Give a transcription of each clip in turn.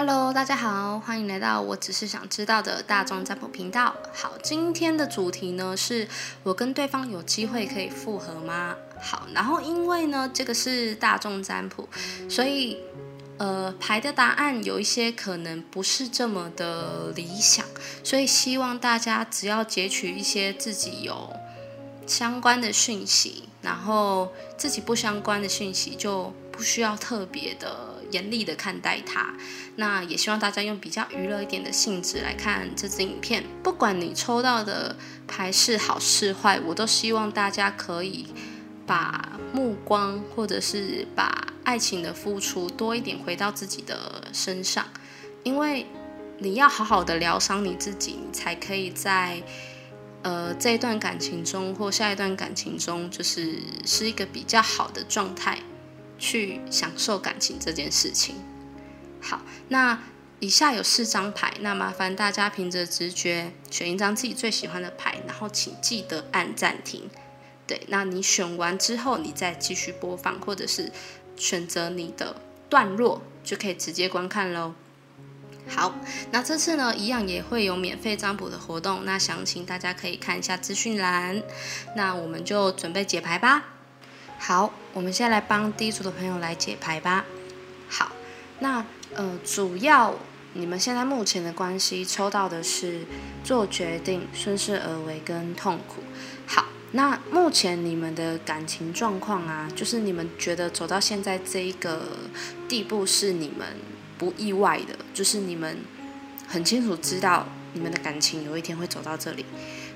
Hello，大家好，欢迎来到我只是想知道的大众占卜频道。好，今天的主题呢是我跟对方有机会可以复合吗？好，然后因为呢这个是大众占卜，所以呃排的答案有一些可能不是这么的理想，所以希望大家只要截取一些自己有相关的讯息，然后自己不相关的讯息就不需要特别的。严厉的看待它，那也希望大家用比较娱乐一点的性质来看这支影片。不管你抽到的牌是好是坏，我都希望大家可以把目光或者是把爱情的付出多一点回到自己的身上，因为你要好好的疗伤你自己，你才可以在呃这一段感情中或下一段感情中，就是是一个比较好的状态。去享受感情这件事情。好，那以下有四张牌，那麻烦大家凭着直觉选一张自己最喜欢的牌，然后请记得按暂停。对，那你选完之后，你再继续播放，或者是选择你的段落，就可以直接观看喽。好，那这次呢，一样也会有免费占卜的活动，那详情大家可以看一下资讯栏。那我们就准备解牌吧。好，我们现在来帮第一组的朋友来解牌吧。好，那呃，主要你们现在目前的关系抽到的是做决定、顺势而为跟痛苦。好，那目前你们的感情状况啊，就是你们觉得走到现在这一个地步是你们不意外的，就是你们很清楚知道你们的感情有一天会走到这里，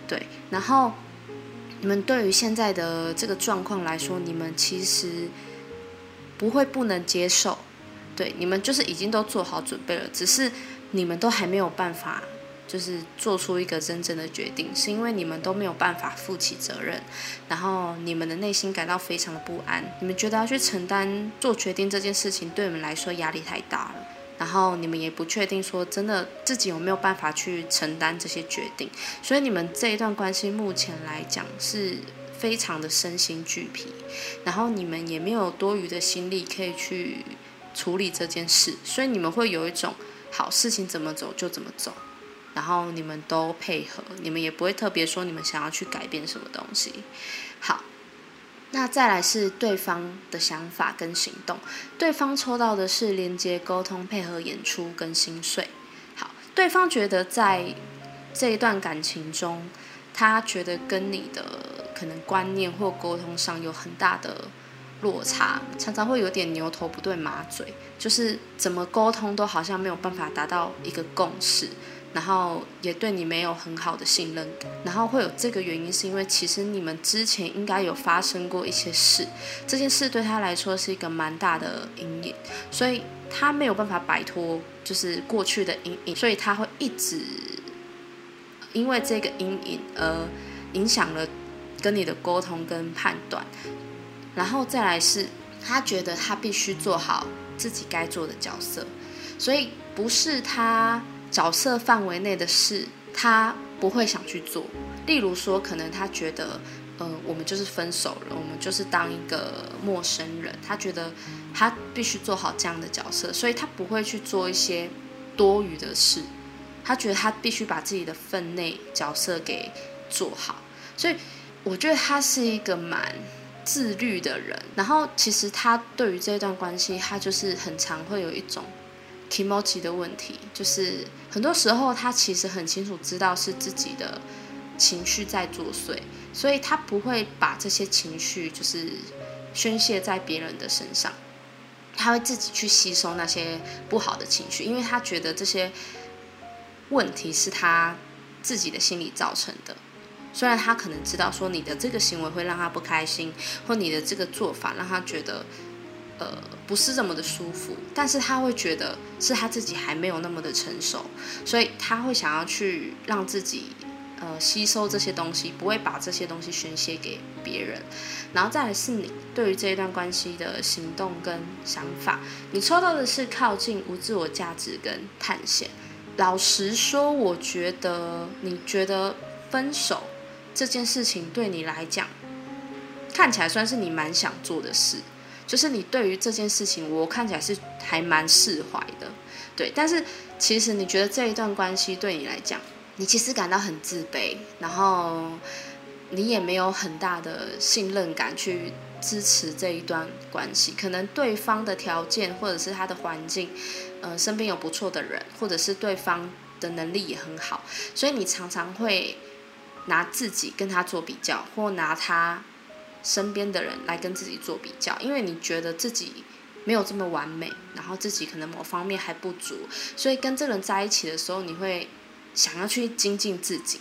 对，然后。你们对于现在的这个状况来说，你们其实不会不能接受，对，你们就是已经都做好准备了，只是你们都还没有办法，就是做出一个真正的决定，是因为你们都没有办法负起责任，然后你们的内心感到非常的不安，你们觉得要去承担做决定这件事情，对你们来说压力太大了。然后你们也不确定说真的自己有没有办法去承担这些决定，所以你们这一段关系目前来讲是非常的身心俱疲，然后你们也没有多余的心力可以去处理这件事，所以你们会有一种好事情怎么走就怎么走，然后你们都配合，你们也不会特别说你们想要去改变什么东西，好。那再来是对方的想法跟行动，对方抽到的是连接、沟通、配合、演出跟心碎。好，对方觉得在这一段感情中，他觉得跟你的可能观念或沟通上有很大的落差，常常会有点牛头不对马嘴，就是怎么沟通都好像没有办法达到一个共识。然后也对你没有很好的信任感，然后会有这个原因，是因为其实你们之前应该有发生过一些事，这件事对他来说是一个蛮大的阴影，所以他没有办法摆脱就是过去的阴影，所以他会一直因为这个阴影而影响了跟你的沟通跟判断，然后再来是他觉得他必须做好自己该做的角色，所以不是他。角色范围内的事，他不会想去做。例如说，可能他觉得，呃，我们就是分手了，我们就是当一个陌生人。他觉得他必须做好这样的角色，所以他不会去做一些多余的事。他觉得他必须把自己的分内角色给做好。所以我觉得他是一个蛮自律的人。然后其实他对于这段关系，他就是很常会有一种。情绪的问题，就是很多时候他其实很清楚知道是自己的情绪在作祟，所以他不会把这些情绪就是宣泄在别人的身上，他会自己去吸收那些不好的情绪，因为他觉得这些问题是他自己的心理造成的。虽然他可能知道说你的这个行为会让他不开心，或你的这个做法让他觉得。呃，不是这么的舒服，但是他会觉得是他自己还没有那么的成熟，所以他会想要去让自己呃吸收这些东西，不会把这些东西宣泄给别人。然后再来是你对于这一段关系的行动跟想法，你抽到的是靠近、无自我价值跟探险。老实说，我觉得你觉得分手这件事情对你来讲，看起来算是你蛮想做的事。就是你对于这件事情，我看起来是还蛮释怀的，对。但是其实你觉得这一段关系对你来讲，你其实感到很自卑，然后你也没有很大的信任感去支持这一段关系。可能对方的条件或者是他的环境，呃，身边有不错的人，或者是对方的能力也很好，所以你常常会拿自己跟他做比较，或拿他。身边的人来跟自己做比较，因为你觉得自己没有这么完美，然后自己可能某方面还不足，所以跟这个人在一起的时候，你会想要去精进自己，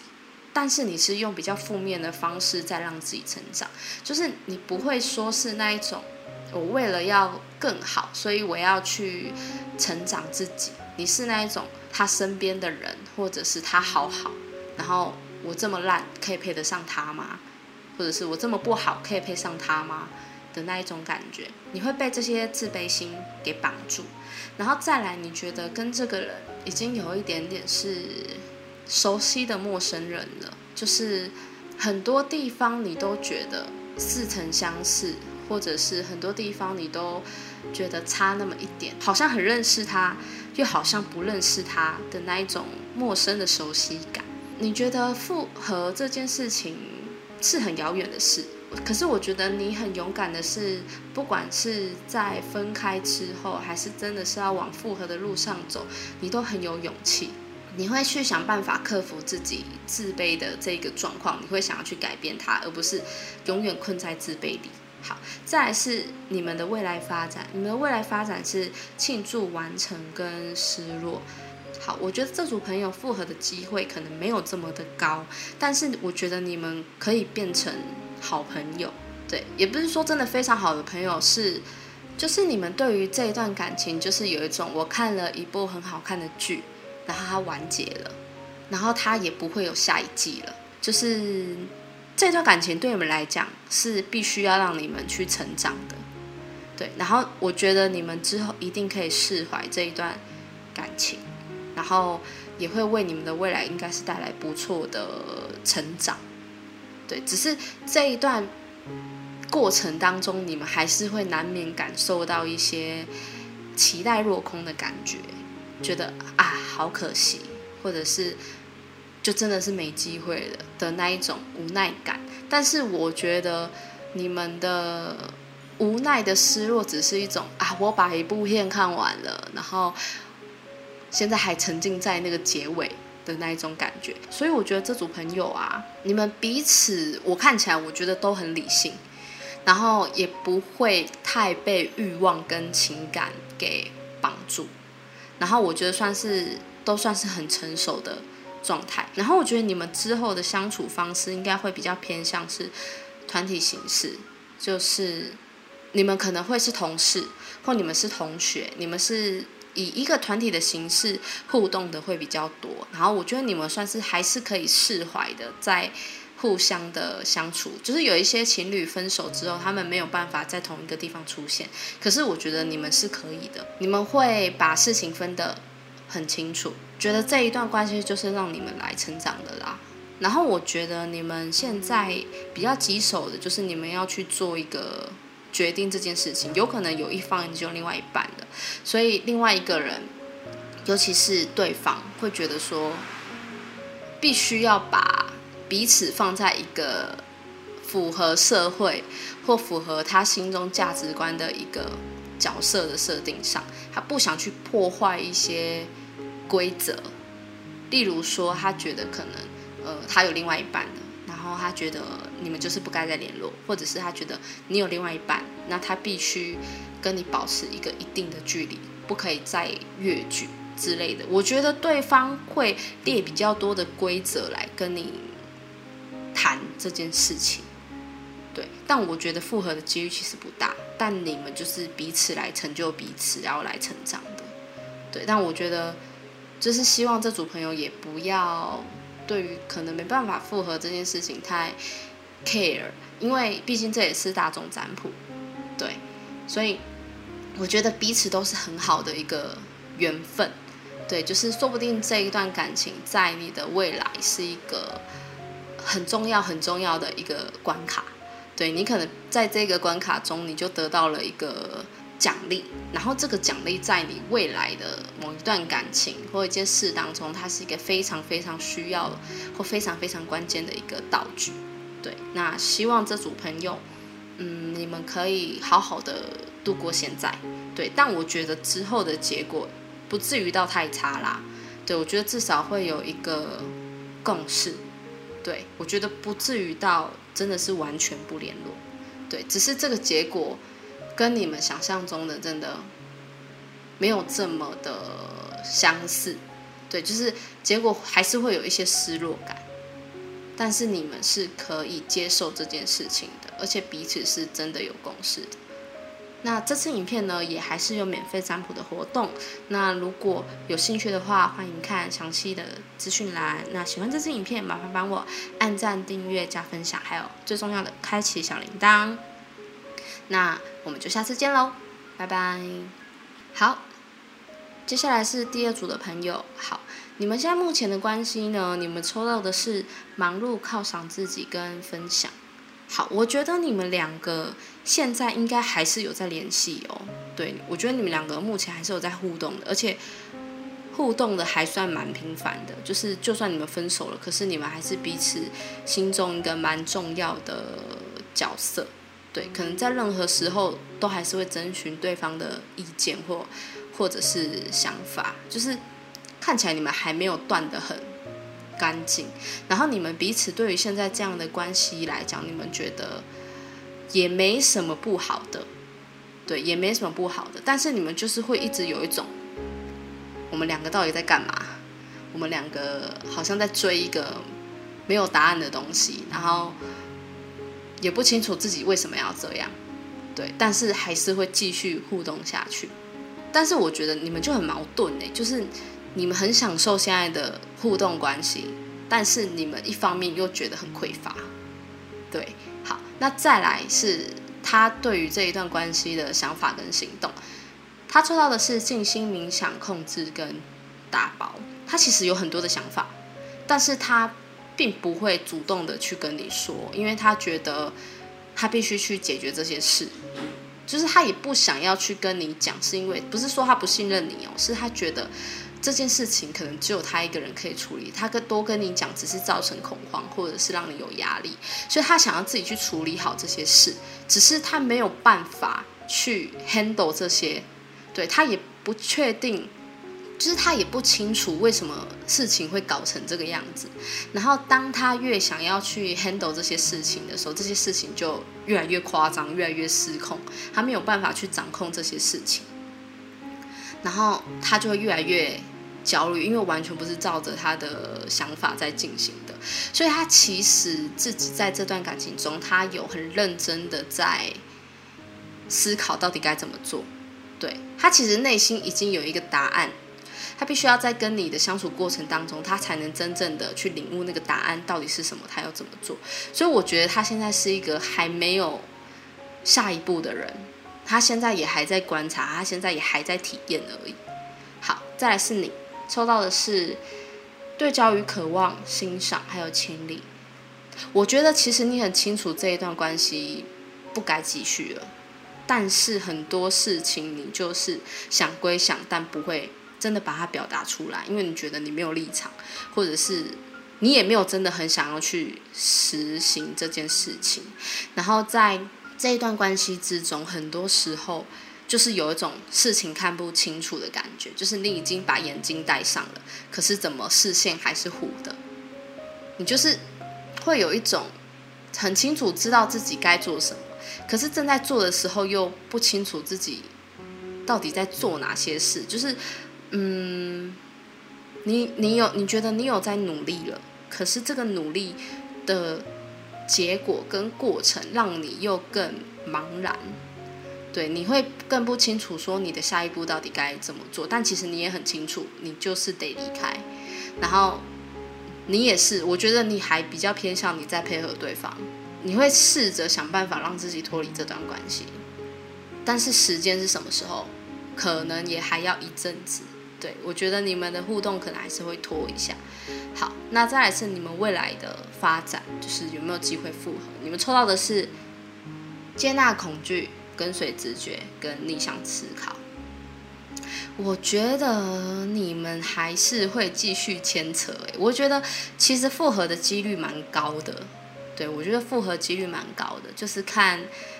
但是你是用比较负面的方式在让自己成长，就是你不会说是那一种我为了要更好，所以我要去成长自己，你是那一种他身边的人或者是他好好，然后我这么烂可以配得上他吗？或者是我这么不好，可以配上他吗？的那一种感觉，你会被这些自卑心给绑住，然后再来，你觉得跟这个人已经有一点点是熟悉的陌生人了，就是很多地方你都觉得似曾相识，或者是很多地方你都觉得差那么一点，好像很认识他，又好像不认识他的那一种陌生的熟悉感。你觉得复合这件事情？是很遥远的事，可是我觉得你很勇敢的是，不管是在分开之后，还是真的是要往复合的路上走，你都很有勇气。你会去想办法克服自己自卑的这个状况，你会想要去改变它，而不是永远困在自卑里。好，再来是你们的未来发展，你们的未来发展是庆祝完成跟失落。好，我觉得这组朋友复合的机会可能没有这么的高，但是我觉得你们可以变成好朋友，对，也不是说真的非常好的朋友，是就是你们对于这一段感情，就是有一种我看了一部很好看的剧，然后它完结了，然后它也不会有下一季了，就是这段感情对你们来讲是必须要让你们去成长的，对，然后我觉得你们之后一定可以释怀这一段感情。然后也会为你们的未来应该是带来不错的成长，对，只是这一段过程当中，你们还是会难免感受到一些期待落空的感觉，觉得啊好可惜，或者是就真的是没机会了的那一种无奈感。但是我觉得你们的无奈的失落，只是一种啊，我把一部片看完了，然后。现在还沉浸在那个结尾的那一种感觉，所以我觉得这组朋友啊，你们彼此我看起来我觉得都很理性，然后也不会太被欲望跟情感给绑住，然后我觉得算是都算是很成熟的状态，然后我觉得你们之后的相处方式应该会比较偏向是团体形式，就是你们可能会是同事，或你们是同学，你们是。以一个团体的形式互动的会比较多，然后我觉得你们算是还是可以释怀的，在互相的相处。就是有一些情侣分手之后，他们没有办法在同一个地方出现，可是我觉得你们是可以的，你们会把事情分得很清楚，觉得这一段关系就是让你们来成长的啦。然后我觉得你们现在比较棘手的就是你们要去做一个。决定这件事情，有可能有一方就另外一半的，所以另外一个人，尤其是对方，会觉得说，必须要把彼此放在一个符合社会或符合他心中价值观的一个角色的设定上，他不想去破坏一些规则，例如说，他觉得可能，呃，他有另外一半的。然后他觉得你们就是不该再联络，或者是他觉得你有另外一半，那他必须跟你保持一个一定的距离，不可以再越距之类的。我觉得对方会列比较多的规则来跟你谈这件事情，对。但我觉得复合的几率其实不大，但你们就是彼此来成就彼此，然后来成长的，对。但我觉得就是希望这组朋友也不要。对于可能没办法复合这件事情太 care，因为毕竟这也是大众占卜，对，所以我觉得彼此都是很好的一个缘分，对，就是说不定这一段感情在你的未来是一个很重要很重要的一个关卡，对你可能在这个关卡中，你就得到了一个奖励，然后这个奖励在你未来的某一段感情或一件事当中，它是一个非常非常需要或非常非常关键的一个道具。对，那希望这组朋友，嗯，你们可以好好的度过现在。对，但我觉得之后的结果不至于到太差啦。对，我觉得至少会有一个共识。对我觉得不至于到真的是完全不联络。对，只是这个结果跟你们想象中的真的没有这么的相似。对，就是结果还是会有一些失落感。但是你们是可以接受这件事情的，而且彼此是真的有共识的。那这次影片呢，也还是有免费占卜的活动。那如果有兴趣的话，欢迎看详细的资讯栏。那喜欢这支影片，麻烦帮我按赞、订阅、加分享，还有最重要的，开启小铃铛。那我们就下次见喽，拜拜。好，接下来是第二组的朋友。好，你们现在目前的关系呢？你们抽到的是忙碌、犒赏自己跟分享。好，我觉得你们两个现在应该还是有在联系哦。对，我觉得你们两个目前还是有在互动的，而且互动的还算蛮频繁的。就是就算你们分手了，可是你们还是彼此心中一个蛮重要的角色。对，可能在任何时候都还是会征询对方的意见或或者是想法。就是看起来你们还没有断的很。干净，然后你们彼此对于现在这样的关系来讲，你们觉得也没什么不好的，对，也没什么不好的。但是你们就是会一直有一种，我们两个到底在干嘛？我们两个好像在追一个没有答案的东西，然后也不清楚自己为什么要这样，对，但是还是会继续互动下去。但是我觉得你们就很矛盾呢，就是。你们很享受现在的互动关系，但是你们一方面又觉得很匮乏，对，好，那再来是他对于这一段关系的想法跟行动，他做到的是静心冥想、控制跟打包，他其实有很多的想法，但是他并不会主动的去跟你说，因为他觉得他必须去解决这些事，就是他也不想要去跟你讲，是因为不是说他不信任你哦，是他觉得。这件事情可能只有他一个人可以处理，他跟多跟你讲只是造成恐慌，或者是让你有压力，所以他想要自己去处理好这些事，只是他没有办法去 handle 这些，对他也不确定，就是他也不清楚为什么事情会搞成这个样子。然后当他越想要去 handle 这些事情的时候，这些事情就越来越夸张，越来越失控，他没有办法去掌控这些事情，然后他就会越来越。焦虑，因为完全不是照着他的想法在进行的，所以他其实自己在这段感情中，他有很认真的在思考到底该怎么做。对他其实内心已经有一个答案，他必须要在跟你的相处过程当中，他才能真正的去领悟那个答案到底是什么，他要怎么做。所以我觉得他现在是一个还没有下一步的人，他现在也还在观察，他现在也还在体验而已。好，再来是你。抽到的是对焦与渴望、欣赏还有清理。我觉得其实你很清楚这一段关系不该继续了，但是很多事情你就是想归想，但不会真的把它表达出来，因为你觉得你没有立场，或者是你也没有真的很想要去实行这件事情。然后在这一段关系之中，很多时候。就是有一种事情看不清楚的感觉，就是你已经把眼睛戴上了，可是怎么视线还是糊的？你就是会有一种很清楚知道自己该做什么，可是正在做的时候又不清楚自己到底在做哪些事。就是，嗯，你你有你觉得你有在努力了，可是这个努力的结果跟过程让你又更茫然。对，你会更不清楚说你的下一步到底该怎么做，但其实你也很清楚，你就是得离开。然后你也是，我觉得你还比较偏向你在配合对方，你会试着想办法让自己脱离这段关系。但是时间是什么时候？可能也还要一阵子。对我觉得你们的互动可能还是会拖一下。好，那再来是你们未来的发展，就是有没有机会复合？你们抽到的是接纳恐惧，跟随直觉，跟逆向思考。我觉得你们还是会继续牵扯。哎，我觉得其实复合的几率蛮高的。对我觉得复合几率蛮高的，就是看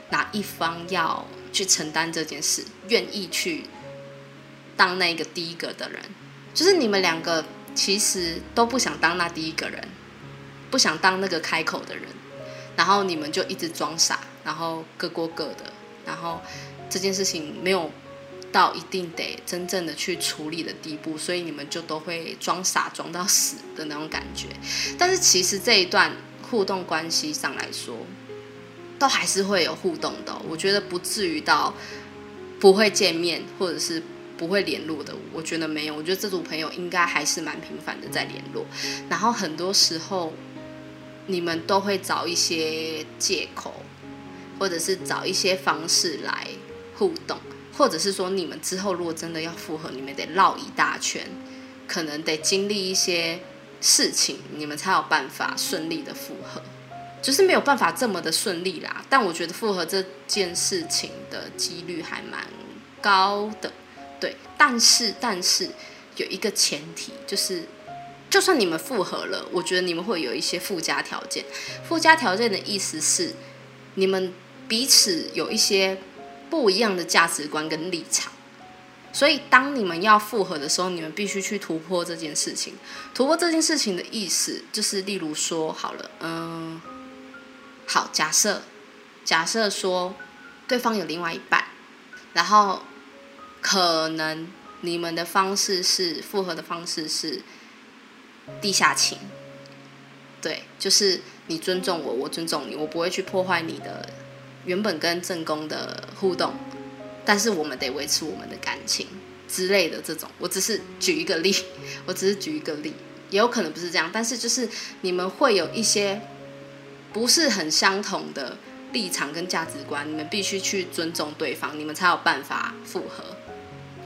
哪一方要去承担这件事，愿意去当那个第一个的人。就是你们两个其实都不想当那第一个人，不想当那个开口的人，然后你们就一直装傻，然后各过各的，然后这件事情没有。到一定得真正的去处理的地步，所以你们就都会装傻装到死的那种感觉。但是其实这一段互动关系上来说，都还是会有互动的。我觉得不至于到不会见面或者是不会联络的。我觉得没有，我觉得这组朋友应该还是蛮频繁的在联络。然后很多时候你们都会找一些借口，或者是找一些方式来互动。或者是说，你们之后如果真的要复合，你们得绕一大圈，可能得经历一些事情，你们才有办法顺利的复合。就是没有办法这么的顺利啦。但我觉得复合这件事情的几率还蛮高的，对。但是，但是有一个前提，就是就算你们复合了，我觉得你们会有一些附加条件。附加条件的意思是，你们彼此有一些。不一样的价值观跟立场，所以当你们要复合的时候，你们必须去突破这件事情。突破这件事情的意思，就是例如说，好了，嗯，好，假设，假设说对方有另外一半，然后可能你们的方式是复合的方式是地下情，对，就是你尊重我，我尊重你，我不会去破坏你的。原本跟正宫的互动，但是我们得维持我们的感情之类的这种，我只是举一个例，我只是举一个例，也有可能不是这样，但是就是你们会有一些不是很相同的立场跟价值观，你们必须去尊重对方，你们才有办法复合，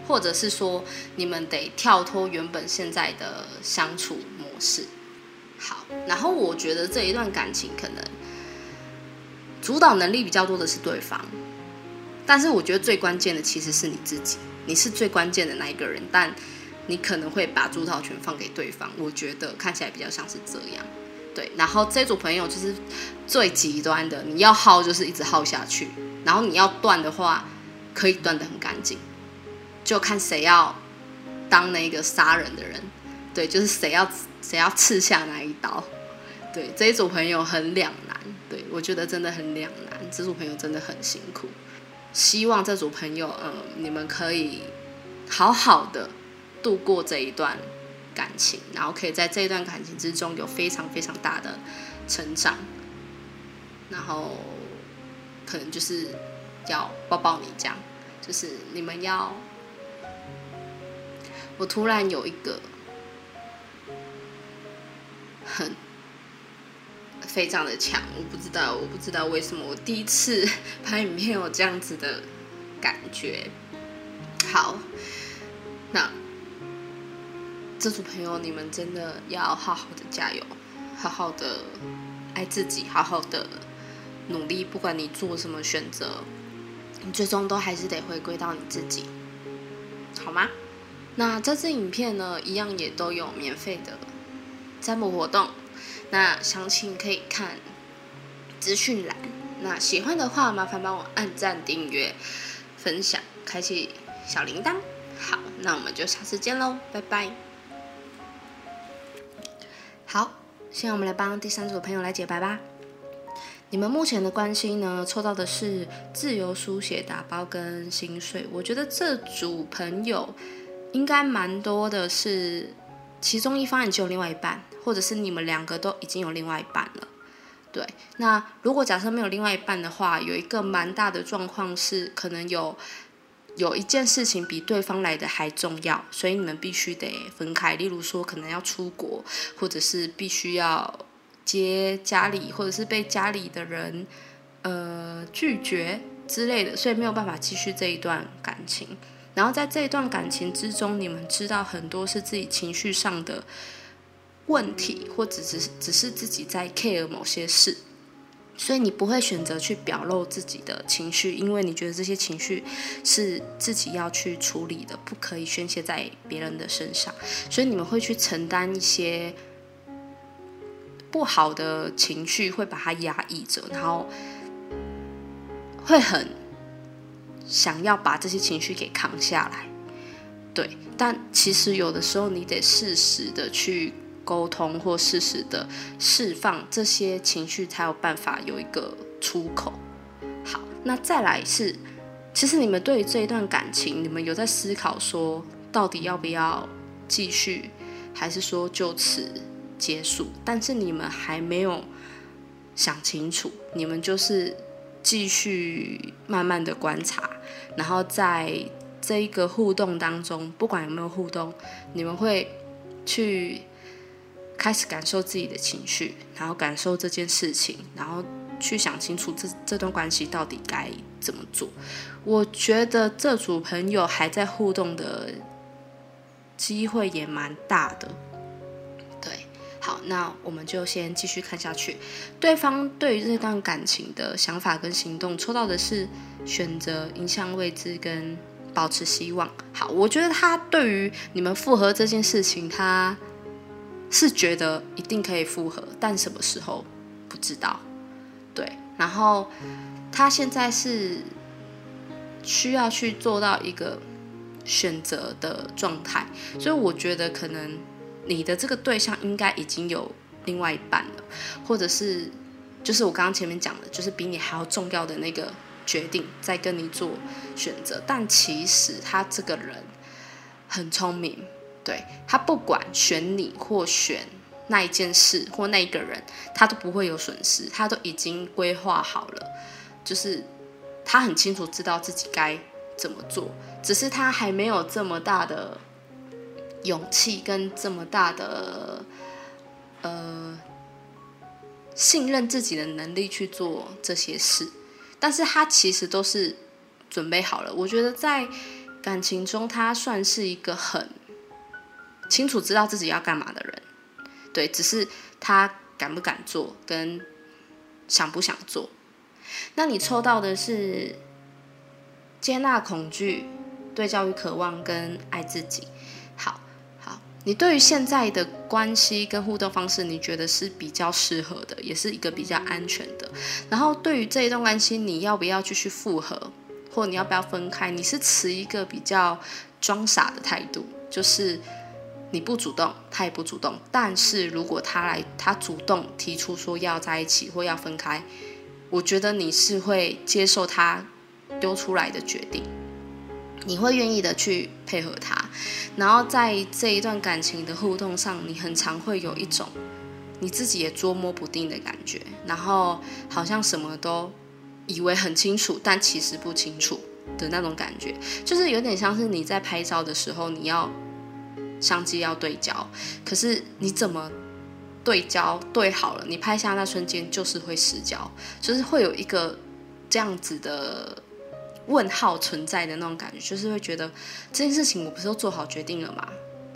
或者是说你们得跳脱原本现在的相处模式。好，然后我觉得这一段感情可能。主导能力比较多的是对方，但是我觉得最关键的其实是你自己，你是最关键的那一个人，但你可能会把主导权放给对方。我觉得看起来比较像是这样，对。然后这组朋友就是最极端的，你要耗就是一直耗下去，然后你要断的话可以断的很干净，就看谁要当那个杀人的人，对，就是谁要谁要刺下那一刀。对，这一组朋友很两难。对，我觉得真的很两难，这组朋友真的很辛苦。希望这组朋友，嗯，你们可以好好的度过这一段感情，然后可以在这一段感情之中有非常非常大的成长。然后可能就是要抱抱你这样，就是你们要。我突然有一个很。非常的强，我不知道，我不知道为什么我第一次 拍影片有这样子的感觉。好，那这组朋友，你们真的要好好的加油，好好的爱自己，好好的努力。不管你做什么选择，你最终都还是得回归到你自己，好吗？那这支影片呢，一样也都有免费的占卜活动。那详情可以看资讯栏。那喜欢的话，麻烦帮我按赞、订阅、分享、开启小铃铛。好，那我们就下次见喽，拜拜。好，现在我们来帮第三组朋友来解白吧。你们目前的关系呢，抽到的是自由书写、打包跟薪水。我觉得这组朋友应该蛮多的，是其中一方已经有另外一半。或者是你们两个都已经有另外一半了，对。那如果假设没有另外一半的话，有一个蛮大的状况是，可能有有一件事情比对方来的还重要，所以你们必须得分开。例如说，可能要出国，或者是必须要接家里，或者是被家里的人呃拒绝之类的，所以没有办法继续这一段感情。然后在这段感情之中，你们知道很多是自己情绪上的。问题，或者只是只是自己在 care 某些事，所以你不会选择去表露自己的情绪，因为你觉得这些情绪是自己要去处理的，不可以宣泄在别人的身上。所以你们会去承担一些不好的情绪，会把它压抑着，然后会很想要把这些情绪给扛下来。对，但其实有的时候你得适时的去。沟通或适时的释放这些情绪，才有办法有一个出口。好，那再来是，其实你们对于这一段感情，你们有在思考说，到底要不要继续，还是说就此结束？但是你们还没有想清楚，你们就是继续慢慢的观察，然后在这一个互动当中，不管有没有互动，你们会去。开始感受自己的情绪，然后感受这件事情，然后去想清楚这这段关系到底该怎么做。我觉得这组朋友还在互动的机会也蛮大的。好，那我们就先继续看下去。对方对于这段感情的想法跟行动，抽到的是选择影响未知跟保持希望。好，我觉得他对于你们复合这件事情，他。是觉得一定可以复合，但什么时候不知道。对，然后他现在是需要去做到一个选择的状态，所以我觉得可能你的这个对象应该已经有另外一半了，或者是就是我刚刚前面讲的，就是比你还要重要的那个决定在跟你做选择，但其实他这个人很聪明。对他不管选你或选那一件事或那一个人，他都不会有损失，他都已经规划好了，就是他很清楚知道自己该怎么做，只是他还没有这么大的勇气跟这么大的呃信任自己的能力去做这些事，但是他其实都是准备好了。我觉得在感情中，他算是一个很。清楚知道自己要干嘛的人，对，只是他敢不敢做，跟想不想做。那你抽到的是接纳恐惧、对教育渴望跟爱自己。你对于现在的关系跟互动方式，你觉得是比较适合的，也是一个比较安全的。然后对于这一段关系，你要不要继续复合，或你要不要分开？你是持一个比较装傻的态度，就是。你不主动，他也不主动。但是如果他来，他主动提出说要在一起或要分开，我觉得你是会接受他丢出来的决定，你会愿意的去配合他。然后在这一段感情的互动上，你很常会有一种你自己也捉摸不定的感觉，然后好像什么都以为很清楚，但其实不清楚的那种感觉，就是有点像是你在拍照的时候，你要。相机要对焦，可是你怎么对焦对好了？你拍下那瞬间就是会失焦，就是会有一个这样子的问号存在的那种感觉，就是会觉得这件事情我不是都做好决定了吗？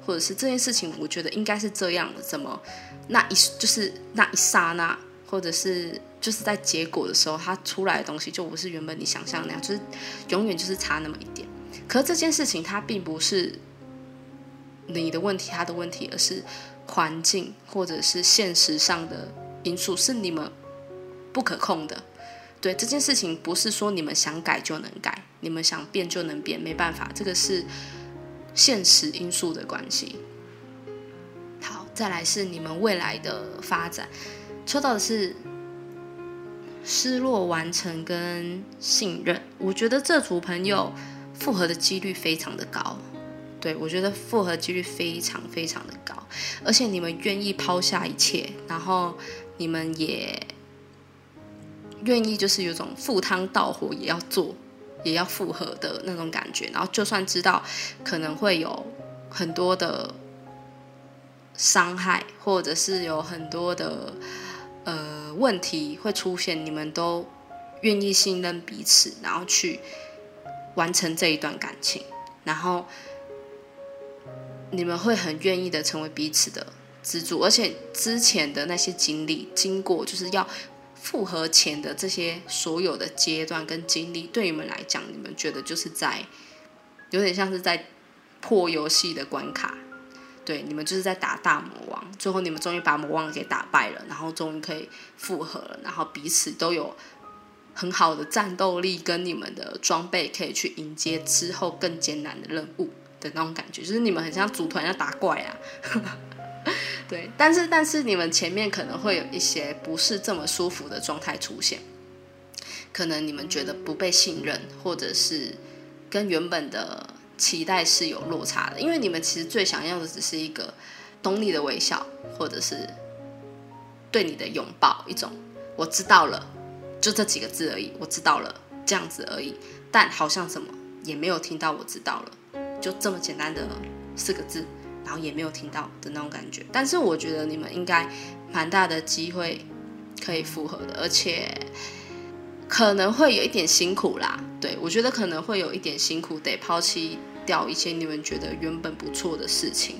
或者是这件事情我觉得应该是这样的，怎么那一就是那一刹那，或者是就是在结果的时候，它出来的东西就不是原本你想象那样，就是永远就是差那么一点。可是这件事情它并不是。你的问题，他的问题，而是环境或者是现实上的因素是你们不可控的。对这件事情，不是说你们想改就能改，你们想变就能变，没办法，这个是现实因素的关系。好，再来是你们未来的发展，抽到的是失落完成跟信任。我觉得这组朋友复合的几率非常的高。对，我觉得复合几率非常非常的高，而且你们愿意抛下一切，然后你们也愿意就是有种赴汤蹈火也要做，也要复合的那种感觉。然后就算知道可能会有很多的伤害，或者是有很多的呃问题会出现，你们都愿意信任彼此，然后去完成这一段感情，然后。你们会很愿意的成为彼此的支柱，而且之前的那些经历、经过，就是要复合前的这些所有的阶段跟经历，对你们来讲，你们觉得就是在有点像是在破游戏的关卡，对，你们就是在打大魔王，最后你们终于把魔王给打败了，然后终于可以复合了，然后彼此都有很好的战斗力跟你们的装备，可以去迎接之后更艰难的任务的那种感觉，就是你们很像组团要打怪啊。对，但是但是你们前面可能会有一些不是这么舒服的状态出现，可能你们觉得不被信任，或者是跟原本的期待是有落差的，因为你们其实最想要的只是一个懂你的微笑，或者是对你的拥抱，一种我知道了，就这几个字而已，我知道了这样子而已，但好像什么也没有听到，我知道了，就这么简单的四个字。然后也没有听到的那种感觉，但是我觉得你们应该蛮大的机会可以复合的，而且可能会有一点辛苦啦。对我觉得可能会有一点辛苦，得抛弃掉一些你们觉得原本不错的事情。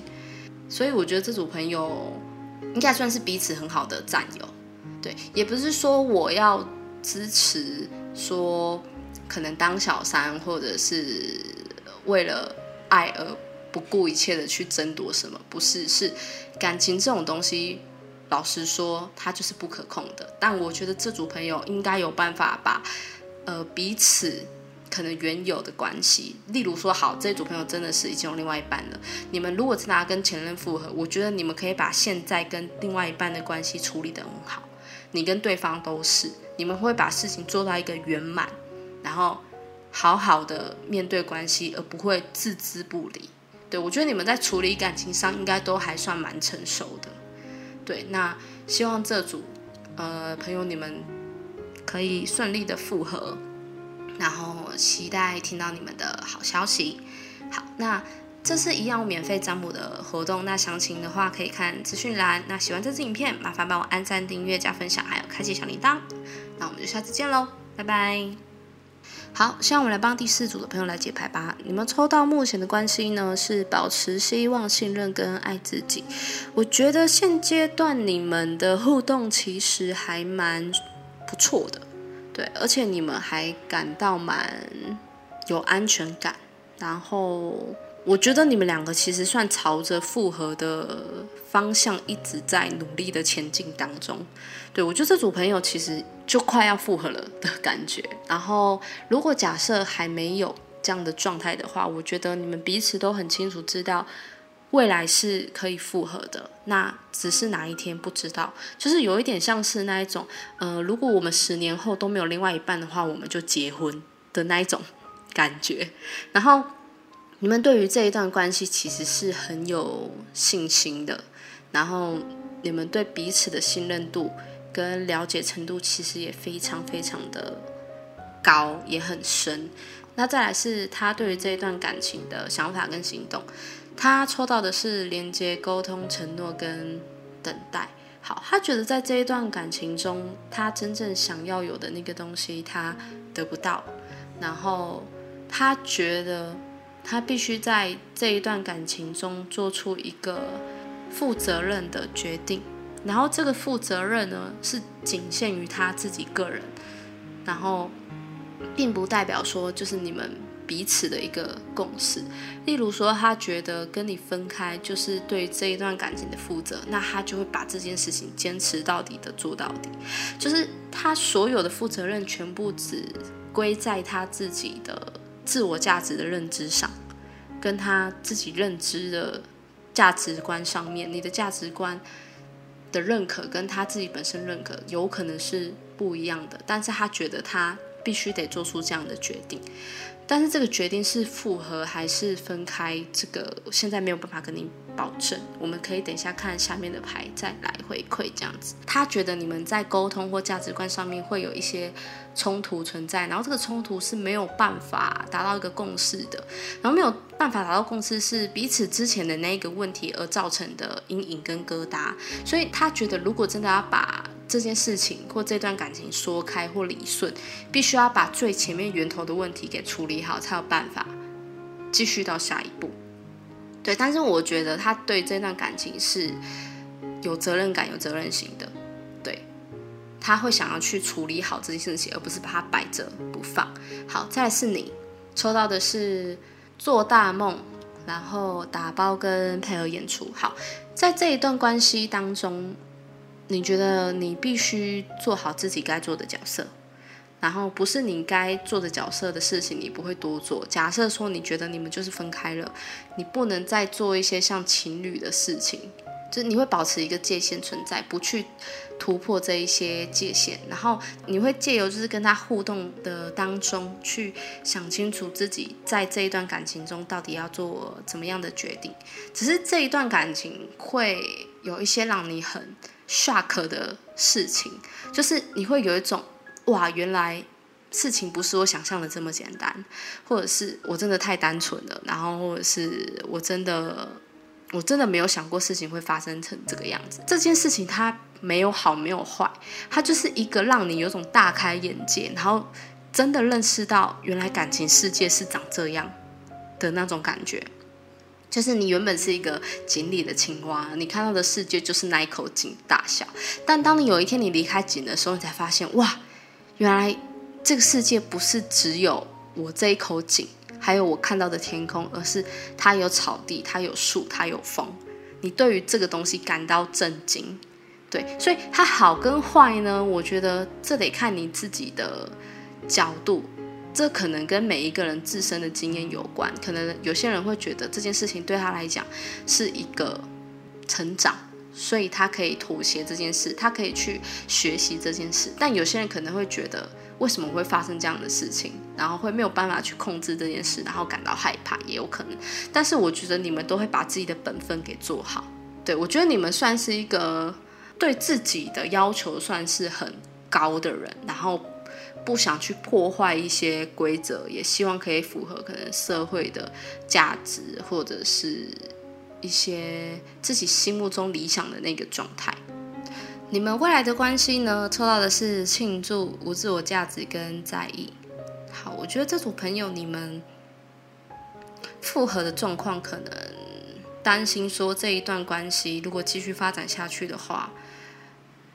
所以我觉得这组朋友应该算是彼此很好的战友。对，也不是说我要支持说可能当小三，或者是为了爱而。不顾一切的去争夺什么？不是，是感情这种东西，老实说，它就是不可控的。但我觉得这组朋友应该有办法把，呃，彼此可能原有的关系，例如说，好，这组朋友真的是已经有另外一半了。你们如果真的跟前任复合，我觉得你们可以把现在跟另外一半的关系处理得很好。你跟对方都是，你们会把事情做到一个圆满，然后好好的面对关系，而不会置之不理。对，我觉得你们在处理感情上应该都还算蛮成熟的。对，那希望这组呃朋友你们可以顺利的复合，然后期待听到你们的好消息。好，那这是一样免费占卜的活动，那详情的话可以看资讯栏。那喜欢这支影片，麻烦帮我按赞、订阅、加分享，还有开启小铃铛。那我们就下次见喽，拜拜。好，现在我们来帮第四组的朋友来解牌吧。你们抽到目前的关系呢，是保持希望、信任跟爱自己。我觉得现阶段你们的互动其实还蛮不错的，对，而且你们还感到蛮有安全感。然后我觉得你们两个其实算朝着复合的方向一直在努力的前进当中。对我觉得这组朋友其实。就快要复合了的感觉。然后，如果假设还没有这样的状态的话，我觉得你们彼此都很清楚知道未来是可以复合的。那只是哪一天不知道，就是有一点像是那一种，呃，如果我们十年后都没有另外一半的话，我们就结婚的那一种感觉。然后，你们对于这一段关系其实是很有信心的。然后，你们对彼此的信任度。跟了解程度其实也非常非常的高，也很深。那再来是他对于这一段感情的想法跟行动，他抽到的是连接、沟通、承诺跟等待。好，他觉得在这一段感情中，他真正想要有的那个东西他得不到，然后他觉得他必须在这一段感情中做出一个负责任的决定。然后这个负责任呢，是仅限于他自己个人，然后并不代表说就是你们彼此的一个共识。例如说，他觉得跟你分开就是对这一段感情的负责，那他就会把这件事情坚持到底的做到底，就是他所有的负责任全部只归在他自己的自我价值的认知上，跟他自己认知的价值观上面，你的价值观。的认可跟他自己本身认可有可能是不一样的，但是他觉得他必须得做出这样的决定。但是这个决定是复合还是分开，这个现在没有办法跟你保证。我们可以等一下看下面的牌再来回馈这样子。他觉得你们在沟通或价值观上面会有一些冲突存在，然后这个冲突是没有办法达到一个共识的，然后没有办法达到共识是彼此之前的那一个问题而造成的阴影跟疙瘩。所以他觉得如果真的要把这件事情或这段感情说开或理顺，必须要把最前面源头的问题给处理好，才有办法继续到下一步。对，但是我觉得他对这段感情是有责任感、有责任心的。他会想要去处理好这件事情，而不是把它摆着不放。好，再来是你抽到的是做大梦，然后打包跟配合演出。好，在这一段关系当中，你觉得你必须做好自己该做的角色。然后不是你该做的角色的事情，你不会多做。假设说你觉得你们就是分开了，你不能再做一些像情侣的事情，就是你会保持一个界限存在，不去突破这一些界限。然后你会借由就是跟他互动的当中，去想清楚自己在这一段感情中到底要做怎么样的决定。只是这一段感情会有一些让你很 shock 的事情，就是你会有一种。哇，原来事情不是我想象的这么简单，或者是我真的太单纯了，然后或者是我真的我真的没有想过事情会发生成这个样子。这件事情它没有好没有坏，它就是一个让你有种大开眼界，然后真的认识到原来感情世界是长这样的那种感觉。就是你原本是一个井里的青蛙，你看到的世界就是那一口井大小，但当你有一天你离开井的时候，你才发现哇。原来这个世界不是只有我这一口井，还有我看到的天空，而是它有草地，它有树，它有风。你对于这个东西感到震惊，对，所以它好跟坏呢？我觉得这得看你自己的角度，这可能跟每一个人自身的经验有关。可能有些人会觉得这件事情对他来讲是一个成长。所以他可以妥协这件事，他可以去学习这件事。但有些人可能会觉得，为什么会发生这样的事情，然后会没有办法去控制这件事，然后感到害怕，也有可能。但是我觉得你们都会把自己的本分给做好。对我觉得你们算是一个对自己的要求算是很高的人，然后不想去破坏一些规则，也希望可以符合可能社会的价值，或者是。一些自己心目中理想的那个状态。你们未来的关系呢？抽到的是庆祝、无自我价值跟在意。好，我觉得这组朋友你们复合的状况，可能担心说这一段关系如果继续发展下去的话，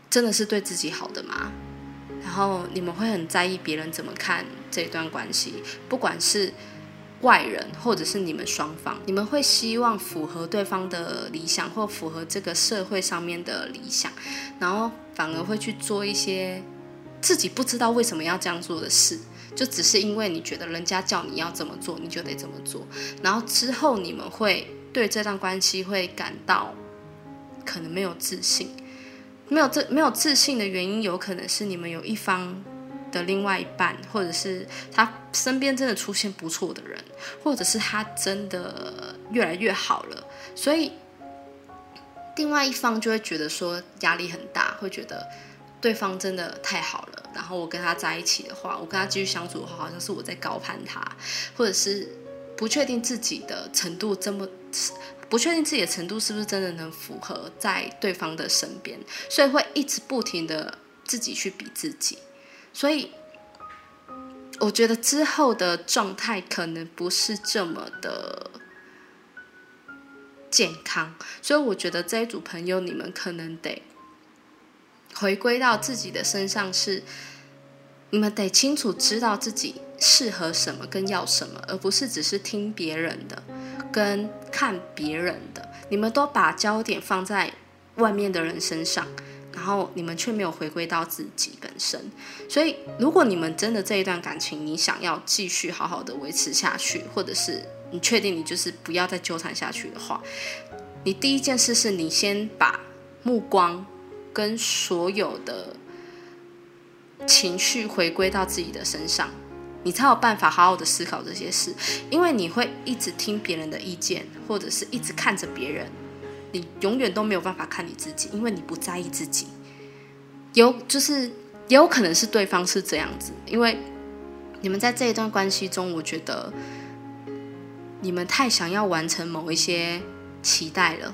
真的是对自己好的吗？然后你们会很在意别人怎么看这一段关系，不管是。外人或者是你们双方，你们会希望符合对方的理想，或符合这个社会上面的理想，然后反而会去做一些自己不知道为什么要这样做的事，就只是因为你觉得人家叫你要这么做，你就得这么做。然后之后你们会对这段关系会感到可能没有自信，没有这没有自信的原因，有可能是你们有一方。的另外一半，或者是他身边真的出现不错的人，或者是他真的越来越好了，所以另外一方就会觉得说压力很大，会觉得对方真的太好了，然后我跟他在一起的话，我跟他继续相处的话，好像是我在高攀他，或者是不确定自己的程度这么不确定自己的程度是不是真的能符合在对方的身边，所以会一直不停的自己去比自己。所以，我觉得之后的状态可能不是这么的健康。所以，我觉得这一组朋友，你们可能得回归到自己的身上，是你们得清楚知道自己适合什么跟要什么，而不是只是听别人的跟看别人的。你们都把焦点放在外面的人身上。然后你们却没有回归到自己本身，所以如果你们真的这一段感情，你想要继续好好的维持下去，或者是你确定你就是不要再纠缠下去的话，你第一件事是你先把目光跟所有的情绪回归到自己的身上，你才有办法好好的思考这些事，因为你会一直听别人的意见，或者是一直看着别人。你永远都没有办法看你自己，因为你不在意自己。有就是也有可能是对方是这样子，因为你们在这一段关系中，我觉得你们太想要完成某一些期待了，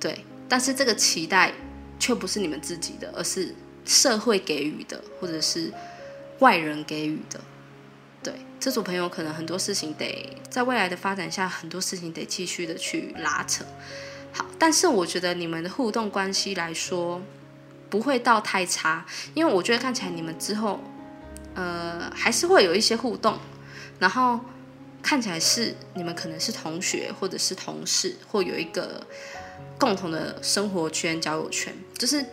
对。但是这个期待却不是你们自己的，而是社会给予的，或者是外人给予的。对，这组朋友可能很多事情得在未来的发展下，很多事情得继续的去拉扯。好，但是我觉得你们的互动关系来说，不会到太差，因为我觉得看起来你们之后，呃，还是会有一些互动，然后看起来是你们可能是同学或者是同事，或有一个共同的生活圈、交友圈，就是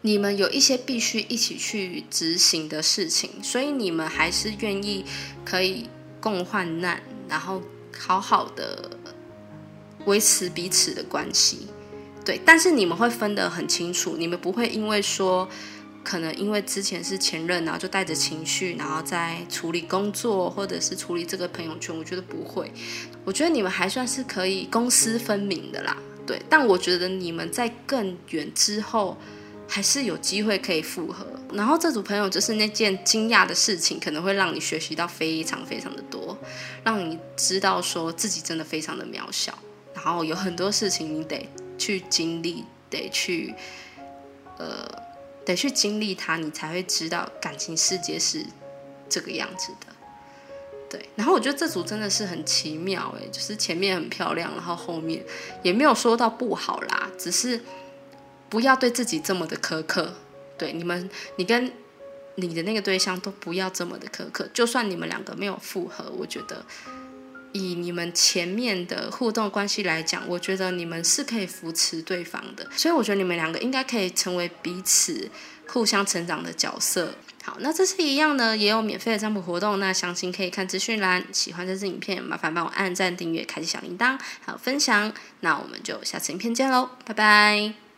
你们有一些必须一起去执行的事情，所以你们还是愿意可以共患难，然后好好的维持彼此的关系。对，但是你们会分得很清楚，你们不会因为说，可能因为之前是前任，然后就带着情绪，然后再处理工作，或者是处理这个朋友圈，我觉得不会。我觉得你们还算是可以公私分明的啦。对，但我觉得你们在更远之后，还是有机会可以复合。然后这组朋友就是那件惊讶的事情，可能会让你学习到非常非常的多，让你知道说自己真的非常的渺小，然后有很多事情你得。去经历，得去，呃，得去经历它，你才会知道感情世界是这个样子的。对，然后我觉得这组真的是很奇妙，哎，就是前面很漂亮，然后后面也没有说到不好啦，只是不要对自己这么的苛刻。对，你们，你跟你的那个对象都不要这么的苛刻，就算你们两个没有复合，我觉得。以你们前面的互动关系来讲，我觉得你们是可以扶持对方的，所以我觉得你们两个应该可以成为彼此互相成长的角色。好，那这是一样的，也有免费的占卜活动，那详情可以看资讯栏。喜欢这支影片，麻烦帮我按赞、订阅、开启小铃铛，还有分享。那我们就下次影片见喽，拜拜。